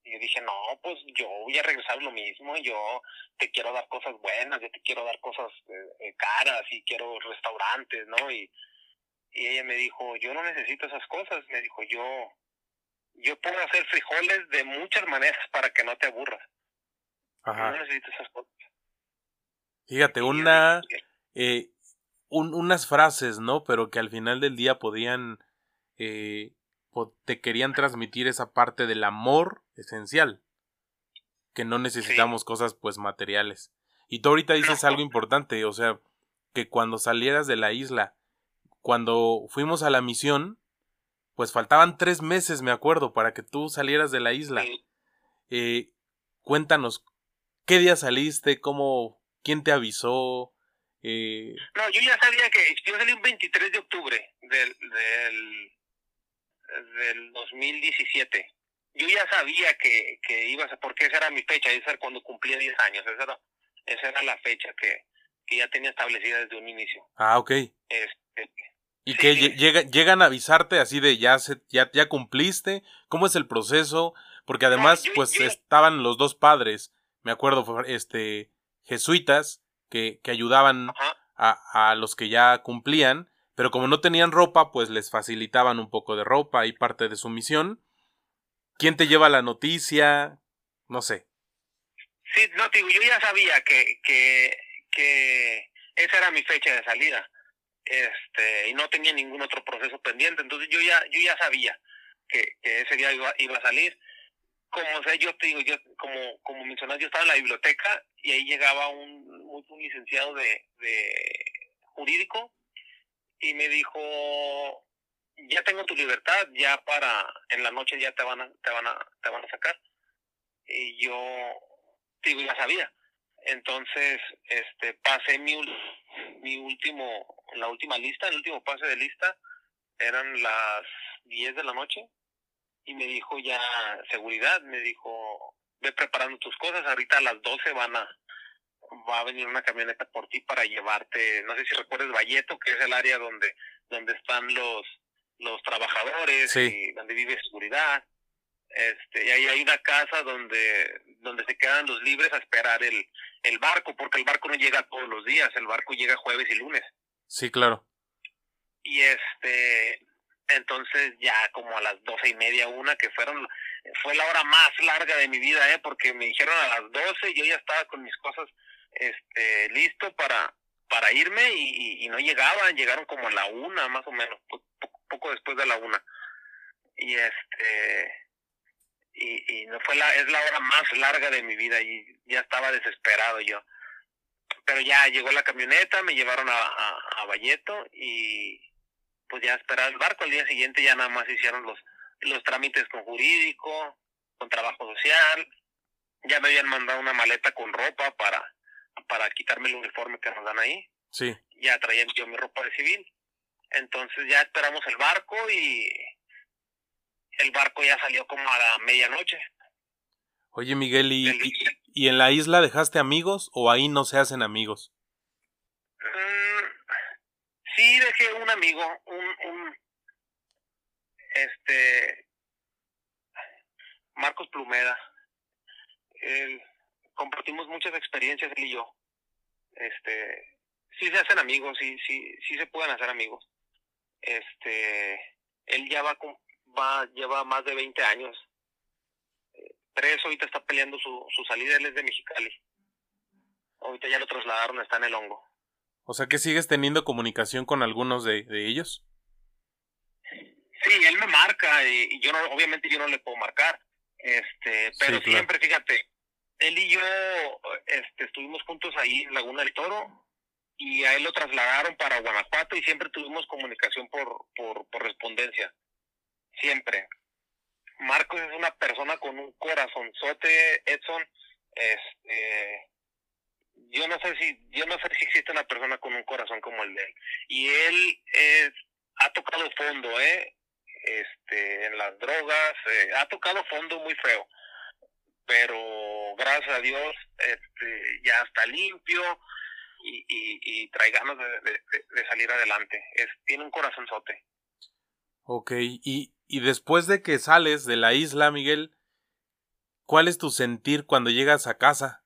Y yo dije, no, pues yo voy a regresar lo mismo, yo te quiero dar cosas buenas, yo te quiero dar cosas eh, eh, caras y quiero restaurantes, ¿no? Y, y ella me dijo, yo no necesito esas cosas, me dijo, yo, yo puedo hacer frijoles de muchas maneras para que no te aburras. Ajá. No necesito esas cosas. Fíjate, una, eh, un, unas frases, ¿no? Pero que al final del día podían eh, te querían transmitir esa parte del amor esencial, que no necesitamos cosas pues materiales. Y tú ahorita dices algo importante, o sea, que cuando salieras de la isla, cuando fuimos a la misión, pues faltaban tres meses, me acuerdo, para que tú salieras de la isla. Eh, cuéntanos, ¿qué día saliste? ¿Cómo? ¿Quién te avisó? Eh... No, yo ya sabía que yo salí un 23 de octubre del, del del 2017. Yo ya sabía que, que iba a porque esa era mi fecha, esa era cuando cumplía 10 años, esa era, esa era la fecha que, que ya tenía establecida desde un inicio. Ah, ok. Este, ¿Y que llega, llegan a avisarte así de ya, se, ya, ya cumpliste? ¿Cómo es el proceso? Porque además, pues estaban los dos padres, me acuerdo, este, jesuitas, que, que ayudaban a, a los que ya cumplían pero como no tenían ropa, pues les facilitaban un poco de ropa y parte de su misión. ¿Quién te lleva la noticia? No sé. Sí, no, digo, yo ya sabía que, que, que esa era mi fecha de salida. Este, y no tenía ningún otro proceso pendiente, entonces yo ya, yo ya sabía que, que ese día iba, iba a salir. Como sé, yo te digo, yo, como, como mencionas, yo estaba en la biblioteca y ahí llegaba un, un licenciado de, de jurídico y me dijo, ya tengo tu libertad, ya para, en la noche ya te van a, te van a, te van a sacar. Y yo, digo, ya sabía. Entonces, este, pasé mi, mi último, la última lista, el último pase de lista, eran las 10 de la noche, y me dijo ya seguridad, me dijo, ve preparando tus cosas, ahorita a las 12 van a, va a venir una camioneta por ti para llevarte, no sé si recuerdes Valleto, que es el área donde, donde están los, los trabajadores y donde vive seguridad. Este, y ahí hay una casa donde, donde se quedan los libres a esperar el, el barco, porque el barco no llega todos los días, el barco llega jueves y lunes. Sí, claro. Y este, entonces ya como a las doce y media, una, que fueron, fue la hora más larga de mi vida, ¿eh? porque me dijeron a las doce, yo ya estaba con mis cosas este, listo para, para irme y, y, no llegaban, llegaron como a la una más o menos, poco después de la una. Y este, y, y no fue la, es la hora más larga de mi vida y ya estaba desesperado yo. Pero ya llegó la camioneta, me llevaron a, a, a Valleto y pues ya esperaba el barco. Al día siguiente ya nada más hicieron los, los trámites con jurídico, con trabajo social. Ya me habían mandado una maleta con ropa para, para quitarme el uniforme que nos dan ahí. Sí. Ya traía yo mi ropa de civil. Entonces ya esperamos el barco y el barco ya salió como a la medianoche. Oye Miguel, ¿y, y, en la isla dejaste amigos o ahí no se hacen amigos? Sí, dejé un amigo, un, un este Marcos Plumeda. Él, compartimos muchas experiencias él y yo. Este, sí se hacen amigos, sí, sí, sí se pueden hacer amigos. Este, él ya va, va lleva más de 20 años. Tres ahorita está peleando su, su salida, él es de Mexicali. Ahorita ya lo trasladaron, está en el hongo. O sea que sigues teniendo comunicación con algunos de, de ellos. Sí, él me marca y, yo no, obviamente yo no le puedo marcar. Este, pero siempre, fíjate, él y yo este, estuvimos juntos ahí en Laguna del Toro y a él lo trasladaron para Guanajuato y siempre tuvimos comunicación por, por correspondencia. Siempre. Marcos es una persona con un corazonzote, Edson. Este, yo no sé si, yo no sé si existe una persona con un corazón como el de él. Y él ha tocado fondo, eh, este, en las drogas, eh, ha tocado fondo muy feo. Pero gracias a Dios, este, ya está limpio y, y, y trae ganas de, de, salir adelante. Es, tiene un corazonzote. Ok, y, y después de que sales de la isla, Miguel, ¿cuál es tu sentir cuando llegas a casa?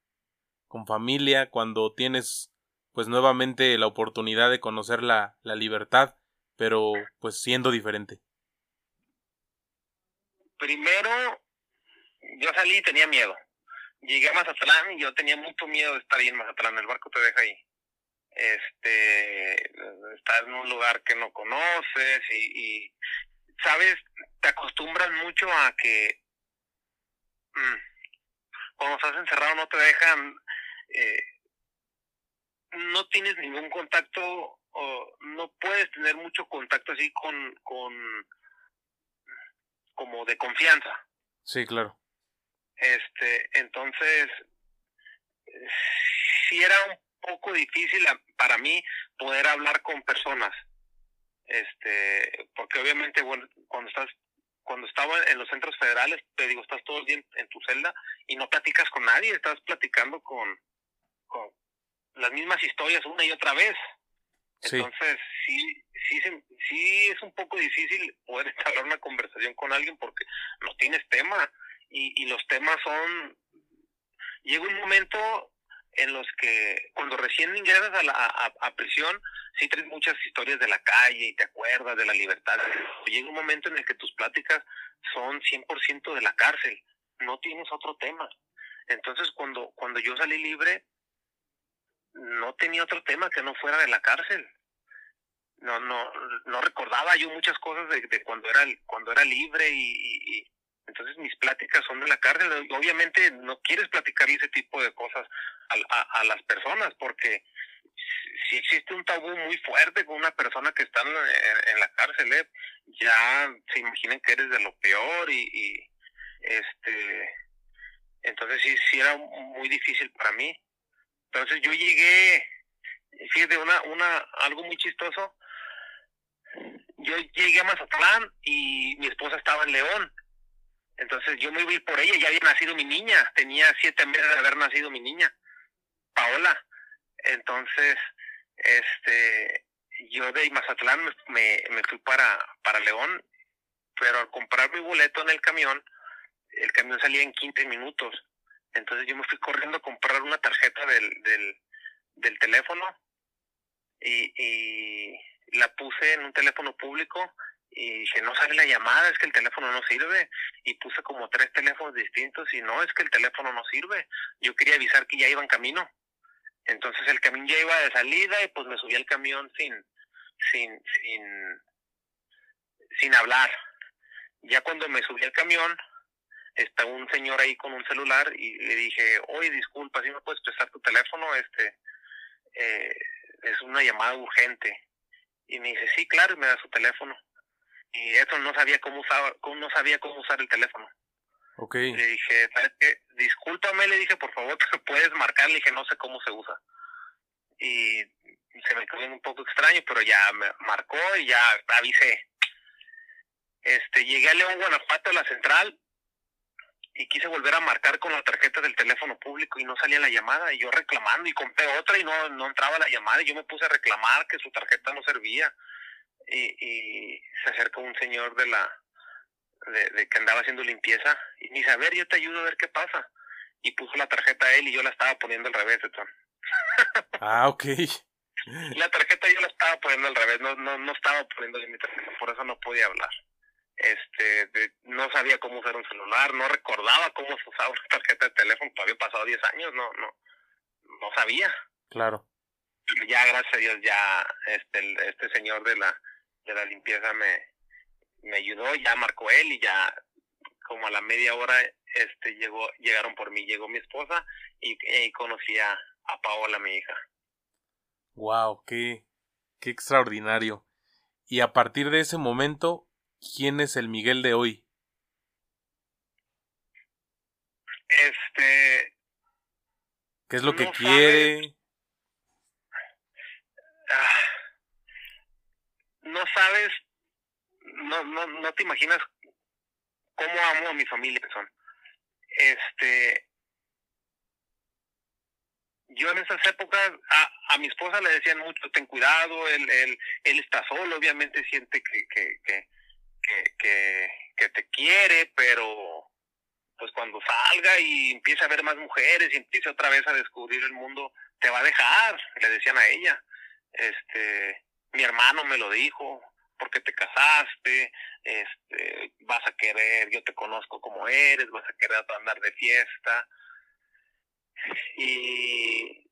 Con familia, cuando tienes pues nuevamente la oportunidad de conocer la, la libertad, pero pues siendo diferente. Primero, yo salí y tenía miedo. Llegué a Mazatlán y yo tenía mucho miedo de estar ahí en Mazatlán, el barco te deja ahí. Este, estar en un lugar que no conoces y, sabes, te acostumbras mucho a que mm, cuando estás encerrado no te dejan, eh, no tienes ningún contacto o no puedes tener mucho contacto así con, con como de confianza. Sí, claro. Este, entonces, sí era un poco difícil para mí poder hablar con personas este porque obviamente bueno, cuando estás cuando estaba en los centros federales te digo estás todo el día en, tu celda y no platicas con nadie estás platicando con, con las mismas historias una y otra vez entonces sí sí sí es un poco difícil poder entablar una conversación con alguien porque no tienes tema y, y los temas son llega un momento en los que cuando recién ingresas a, la, a, prisión, sí traes muchas historias de la calle y te acuerdas de la libertad. Llega un momento en el que tus pláticas son 100% de la cárcel, no tienes otro tema. Entonces cuando, cuando yo salí libre, no tenía otro tema que no fuera de la cárcel. No, no, no recordaba yo muchas cosas de, de cuando era cuando era libre y, entonces mis pláticas son de la cárcel. Obviamente no quieres platicar ese tipo de cosas a, a, las personas porque si existe un tabú muy fuerte con una persona que está en, la cárcel, ¿eh? ya se imaginen que eres de lo peor y, y este entonces sí, sí era muy difícil para mí. Entonces yo llegué, de una, una, algo muy chistoso. Yo llegué a Mazatlán y mi esposa estaba en León Entonces yo me iba a ir por ella, ya había nacido mi niña, tenía siete meses de haber nacido mi niña, Paola. Entonces, este, yo de Mazatlán me, me fui para, para León, pero al comprar mi boleto en el camión, el camión salía en 15 minutos. Entonces yo me fui corriendo a comprar una tarjeta del, del, del teléfono y, y la puse en un teléfono público y dije, no sale la llamada, es que el teléfono no sirve. Y puse como tres teléfonos distintos y no, es que el teléfono no sirve. Yo quería avisar que ya iba en camino. Entonces el camión ya iba de salida y pues me subí al camión sin, sin, sin, sin hablar. Ya cuando me subí al camión, está un señor ahí con un celular y le dije, oye, disculpa, si me puedes prestar tu teléfono, este, eh, es una llamada urgente. Y me dice, sí, claro, y me da su teléfono. Y eso no sabía cómo usaba, no sabía cómo usar el teléfono. Okay. Le dije, ¿sabes qué? Discúlpame, le dije, por favor, puedes marcar, le dije, no sé cómo se usa. Y se me quedó un poco extraño, pero ya me marcó y ya avisé. Este, llegué a León, Guanajuato, a la central, y quise volver a marcar con la tarjeta del teléfono público y no salía la llamada y yo reclamando y compré otra y no, no entraba la llamada y yo me puse a reclamar que su tarjeta no servía. Y, y se acercó un señor de la de, que andaba haciendo limpieza y me dice a ver yo te ayudo a ver qué pasa y puso la tarjeta a él y yo la estaba poniendo al revés entonces. ah ok. La tarjeta yo la estaba poniendo al revés no no no estaba poniendo mi tarjeta por eso no podía hablar este no sabía cómo usar un celular, no recordaba cómo se usaba una tarjeta de teléfono, había pasado 10 años, no, no, no sabía. Claro. Ya, gracias a Dios, ya este, este señor de la, de la limpieza me, me ayudó, ya marcó él y ya como a la media hora este llegó llegaron por mí, llegó mi esposa y, y conocí a, a Paola, mi hija. Wow, qué, qué extraordinario. Y a partir de ese momento, ¿quién es el Miguel de hoy? Este. ¿Qué es lo que quiere? Ah, no sabes, no, no, no te imaginas cómo amo a mi familia, son. Este, yo en esas épocas a, a mi esposa le decían mucho, ten cuidado, él, él, él está solo, obviamente siente que, que, que, que, que, te quiere, pero pues cuando salga y empiece a ver más mujeres y empiece otra vez a descubrir el mundo, te va a dejar, le decían a ella. Este, mi hermano me lo dijo, porque te casaste, este, vas a querer, yo te conozco como eres, vas a querer andar de fiesta. Y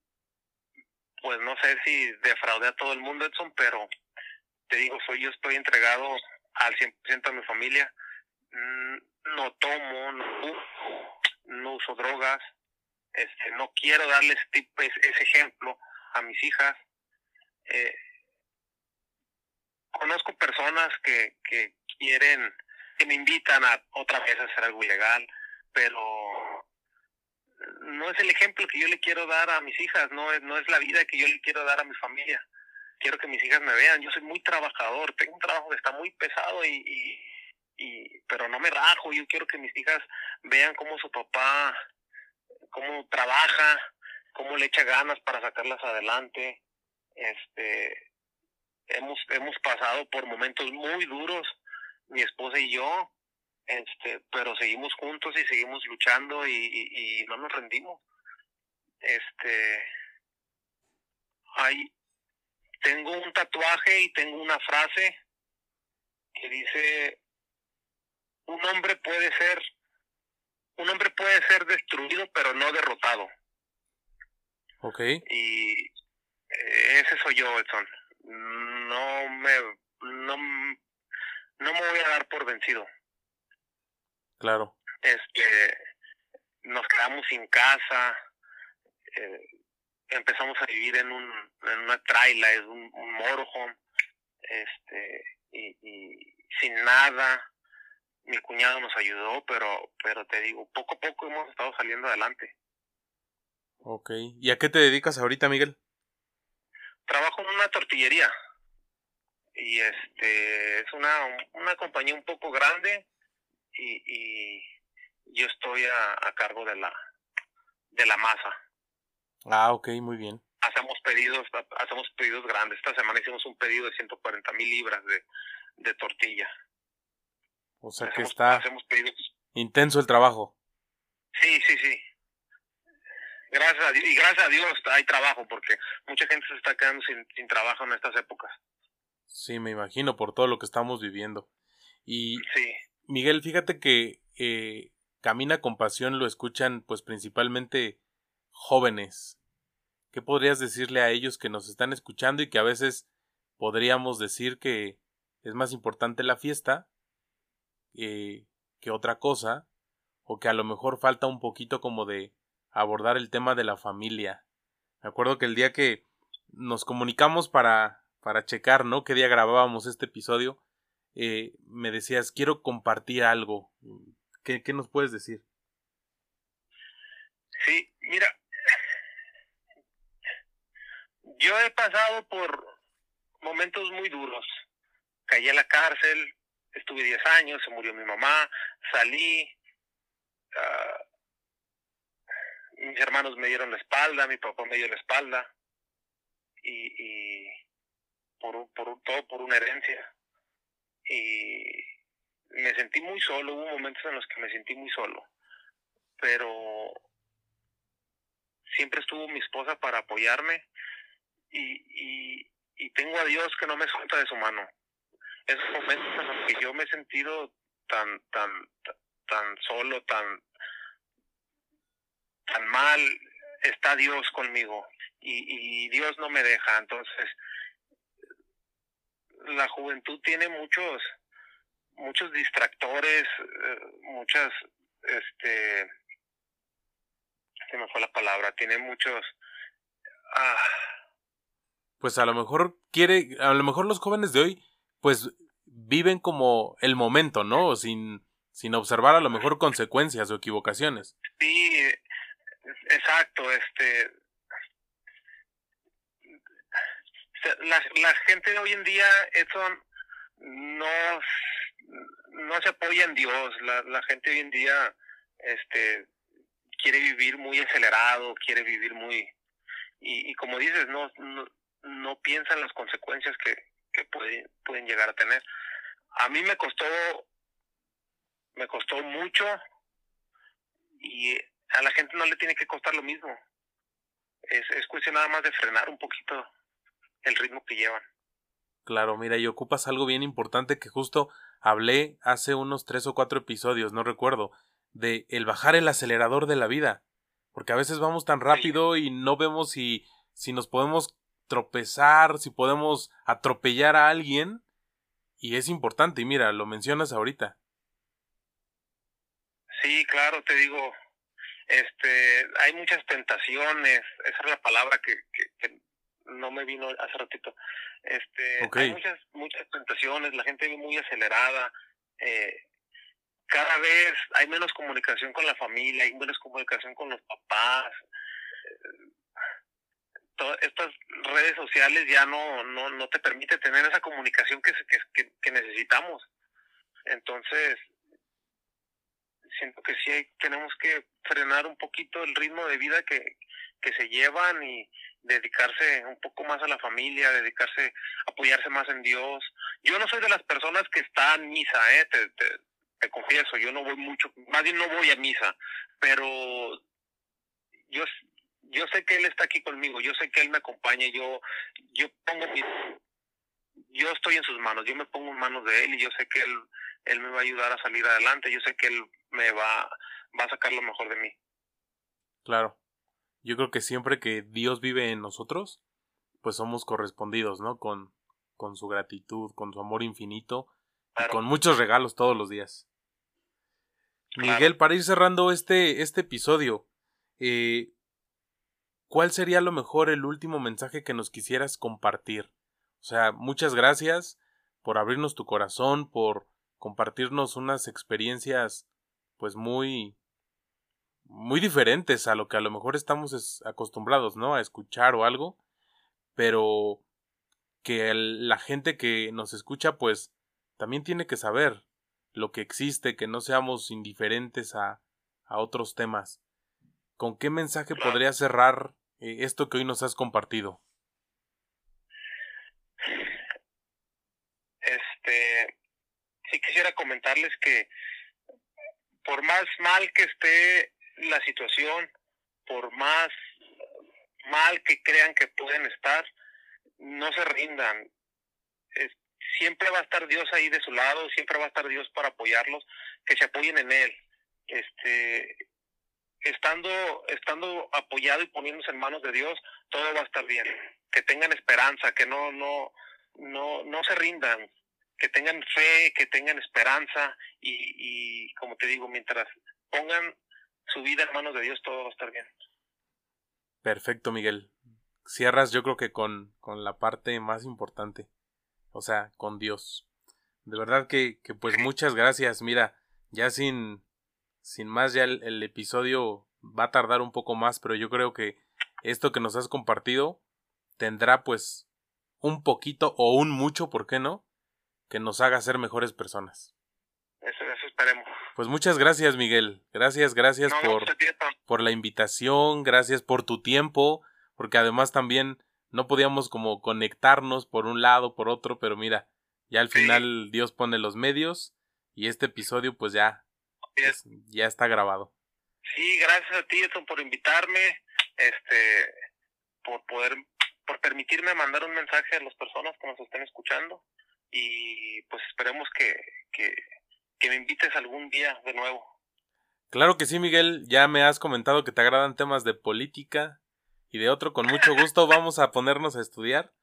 pues no sé si defraudé a todo el mundo, Edson, pero te digo, soy yo estoy entregado al 100% a mi familia. Mm, no tomo, no, no uso drogas, este, no quiero darles tipo, ese, ejemplo a mis hijas. Eh, conozco personas que, que quieren, que me invitan a otra vez a hacer algo ilegal, pero no es el ejemplo que yo le quiero dar a mis hijas, no es, no es la vida que yo le quiero dar a mi familia quiero que mis hijas me vean. Yo soy muy trabajador, tengo un trabajo que está muy pesado y, y, pero no me rajo. Yo quiero que mis hijas vean cómo su papá, cómo trabaja, cómo le echa ganas para sacarlas adelante. Este, hemos hemos pasado por momentos muy duros, mi esposa y yo, este, pero seguimos juntos y seguimos luchando y, y no nos rendimos. Este, hay tengo un tatuaje y tengo una frase que dice un hombre puede ser un hombre puede ser destruido pero no derrotado Ok. y eh, ese soy yo Edson. No me no, no me voy a dar por vencido. Claro. Este nos quedamos sin casa eh, empezamos a vivir en un en una traila, es un, un este, y, y sin nada. Mi cuñado nos ayudó, pero, pero te digo, poco a poco hemos estado saliendo adelante. Ok. ¿Y a qué te dedicas ahorita, Miguel? Trabajo en una tortillería. Y este, es una, una compañía un poco grande y, yo estoy a, cargo de la, de la masa. Ah, ok, muy bien. Hacemos pedidos, hacemos pedidos grandes. Esta semana hicimos un pedido de 140 mil libras de, de tortilla. O sea que está intenso el trabajo. Sí, sí, sí. Gracias a Dios, y gracias a Dios hay trabajo, porque mucha gente se está quedando sin, sin trabajo en estas épocas. Sí, me imagino por todo lo que estamos viviendo. Y sí. Miguel, fíjate que eh, Camina con Pasión lo escuchan pues principalmente jóvenes. ¿Qué podrías decirle a ellos que nos están escuchando y que a veces podríamos decir que es más importante la fiesta eh, que otra cosa, o que a lo mejor falta un poquito como de abordar el tema de la familia. Me acuerdo que el día que nos comunicamos para, para checar, ¿no? Qué día grabábamos este episodio, eh, me decías, quiero compartir algo. ¿Qué, ¿Qué nos puedes decir? Sí, mira, yo he pasado por momentos muy duros. Caí a la cárcel, estuve 10 años, se murió mi mamá, salí, uh, mis hermanos me dieron la espalda, mi papá me dio la espalda, y, y por, por todo por una herencia. Y me sentí muy solo, hubo momentos en los que me sentí muy solo, pero siempre estuvo mi esposa para apoyarme y, y, y tengo a Dios que no me suelta de su mano esos momentos en los que yo me he sentido tan, tan, tan solo, tan, tan mal, está Dios conmigo y, y Dios no me deja. Entonces, la juventud tiene muchos, muchos distractores, eh, muchas, este, se me fue la palabra, tiene muchos, ah, pues a lo mejor quiere, a lo mejor los jóvenes de hoy pues viven como el momento, ¿no? Sin, sin observar a lo mejor consecuencias o equivocaciones. Sí, exacto, este la, la gente hoy en día eso no no se apoya en Dios, la, la gente hoy en día este quiere vivir muy acelerado, quiere vivir muy y, y como dices, no no piensa en las consecuencias que, que puede, pueden llegar a tener. A mí me costó, me costó mucho y a la gente no le tiene que costar lo mismo. Es, es cuestión nada más de frenar un poquito el ritmo que llevan. Claro, mira, y ocupas algo bien importante que justo hablé hace unos tres o cuatro episodios, no recuerdo, de el bajar el acelerador de la vida. Porque a veces vamos tan rápido y no vemos si, si nos podemos tropezar, si podemos atropellar a alguien. Y es importante, y mira, lo mencionas ahorita. Sí, claro, te digo, este, hay muchas tentaciones, esa es la palabra que, que, no me vino hace ratito. Este, hay muchas, muchas tentaciones, la gente vive muy acelerada, eh, cada vez hay menos comunicación con la familia, hay menos comunicación con los papás, estas redes sociales ya no, no, no te permite tener esa comunicación que, que, que necesitamos. Entonces, siento que sí tenemos que frenar un poquito el ritmo de vida que, que se llevan y dedicarse un poco más a la familia, dedicarse, apoyarse más en Dios. Yo no soy de las personas que están en misa, ¿eh? te, te, te confieso, yo no voy mucho, más bien no voy a misa, pero yo yo sé que él está aquí conmigo, yo sé que él me acompaña, yo, yo pongo yo estoy en sus manos, yo me pongo en manos de él y yo sé que él, él me va a ayudar a salir adelante, yo sé que él me va, va a sacar lo mejor de mí. Claro. Yo creo que siempre que Dios vive en nosotros, pues somos correspondidos, ¿no? Con, con su gratitud, con su amor infinito y con muchos regalos todos los días. Miguel, para ir cerrando este, este episodio, eh, ¿cuál sería a lo mejor el último mensaje que nos quisieras compartir? O sea, muchas gracias por abrirnos tu corazón, por compartirnos unas experiencias pues muy muy diferentes a lo que a lo mejor estamos acostumbrados, ¿no? A escuchar o algo, pero que la gente que nos escucha pues también tiene que saber lo que existe, que no seamos indiferentes a, a otros temas. ¿Con qué mensaje podría cerrar esto que hoy nos has compartido? Este, sí quisiera comentarles que por más mal que esté la situación, por más mal que crean que pueden estar, no se rindan. siempre va a estar Dios ahí de su lado, siempre va a estar Dios para apoyarlos, que se apoyen en Él. Este, estando, estando apoyado y poniéndose en manos de Dios, todo va a estar bien. Que tengan esperanza, que no, no, no, no se rindan, que tengan fe, que tengan esperanza y, y como te digo, mientras pongan su vida en manos de Dios, todo va a estar bien. Perfecto, Miguel. Cierras yo creo que con, con la parte más importante, o sea, con Dios. De verdad que, que pues muchas gracias. Mira, ya sin, sin más, ya el, el episodio va a tardar un poco más, pero yo creo que esto que nos has compartido tendrá pues un poquito o un mucho, ¿por qué no? Que nos haga ser mejores personas. Eso, eso esperemos. Pues muchas gracias, Miguel. Gracias, gracias No, por, por la invitación, gracias por tu tiempo, porque además también no podíamos como conectarnos por un lado, por otro, pero mira, ya al Sí. final Dios pone los medios y este episodio pues ya, es. ya está grabado. Sí, gracias a ti, Edson, por invitarme, este, por poder, por permitirme mandar un mensaje a las personas que nos estén escuchando y pues esperemos que, que, que me invites algún día de nuevo. Claro que sí, Miguel, ya me has comentado que te agradan temas de política y de otro, con mucho gusto vamos a ponernos a estudiar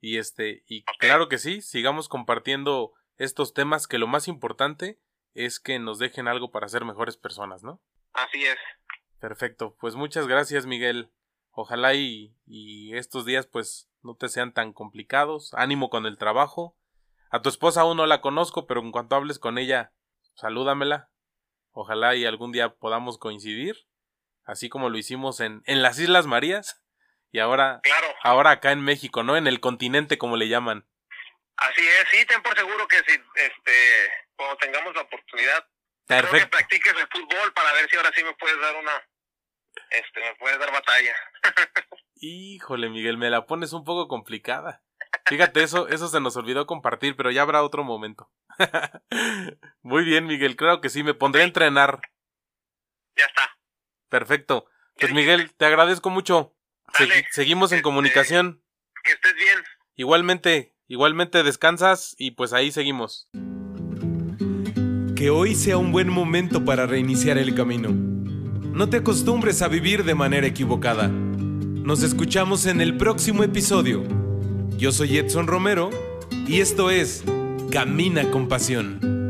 y este, y claro que sí, sigamos compartiendo estos temas que lo más importante es que nos dejen algo para ser mejores personas, ¿no? Así es. Perfecto, pues muchas gracias Miguel. Ojalá y, y estos días pues no te sean tan complicados. Ánimo con el trabajo. A tu esposa aún no la conozco, pero en cuanto hables con ella, salúdamela. Ojalá y algún día podamos coincidir, así como lo hicimos en, en las Islas Marías y ahora, Claro, ahora acá en México, ¿no? En el continente como le llaman. Así es. Sí, ten por seguro que si, este, cuando tengamos la oportunidad, creo que Perfecto. practiques el fútbol para ver si ahora sí me puedes dar una, este, me puedes dar batalla. Híjole, Miguel, me la pones un poco complicada. Fíjate, eso, eso se nos olvidó compartir, pero ya habrá otro momento. Muy bien, Miguel, claro que sí, me pondré a entrenar. Ya está. Perfecto. Pues Miguel, te agradezco mucho. Segui- Dale, seguimos en este- comunicación. Que estés bien. Igualmente, igualmente descansas y pues ahí seguimos. Que hoy sea un buen momento para reiniciar el camino. No te acostumbres a vivir de manera equivocada. Nos escuchamos en el próximo episodio. Yo soy Edson Romero y esto es Camina con Pasión.